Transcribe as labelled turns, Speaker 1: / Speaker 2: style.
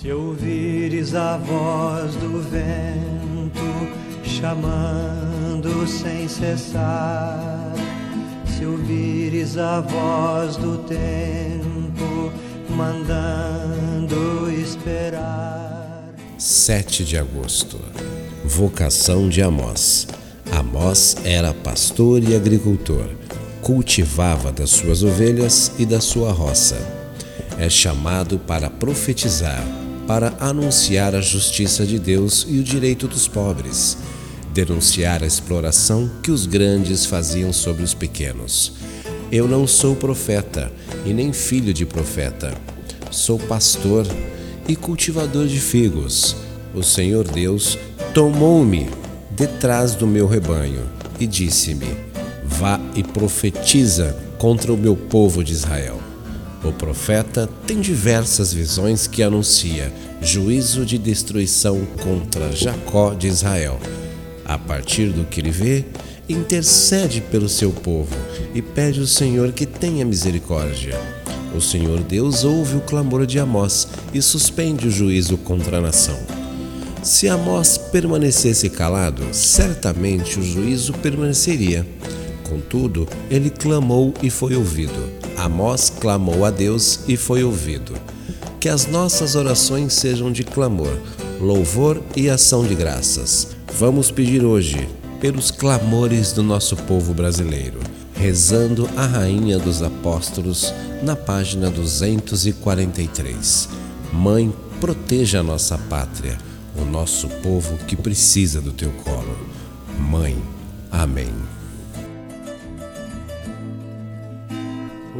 Speaker 1: Se ouvires a voz do vento chamando sem cessar, se ouvires a voz do tempo mandando esperar.
Speaker 2: 7 de agosto. Vocação de Amós. Amós era pastor e agricultor, cultivava das suas ovelhas e da sua roça. É chamado para profetizar, para anunciar a justiça de Deus e o direito dos pobres, denunciar a exploração que os grandes faziam sobre os pequenos. Eu não sou profeta e nem filho de profeta. Sou pastor e cultivador de figos. O Senhor Deus tomou-me detrás do meu rebanho e disse-me: Vá e profetiza contra o meu povo de Israel. O profeta tem diversas visões que anuncia juízo de destruição contra Jacó de Israel. A partir do que ele vê, intercede pelo seu povo e pede ao Senhor que tenha misericórdia. O Senhor Deus ouve o clamor de Amós e suspende o juízo contra a nação. Se Amós permanecesse calado, certamente o juízo permaneceria. Contudo, ele clamou e foi ouvido. Amós clamou a Deus e foi ouvido. Que as nossas orações sejam de clamor, louvor e ação de graças. Vamos pedir hoje pelos clamores do nosso povo brasileiro, rezando a Rainha dos Apóstolos na página 243. Mãe, proteja a nossa pátria, o nosso povo que precisa do teu colo. Mãe, amém.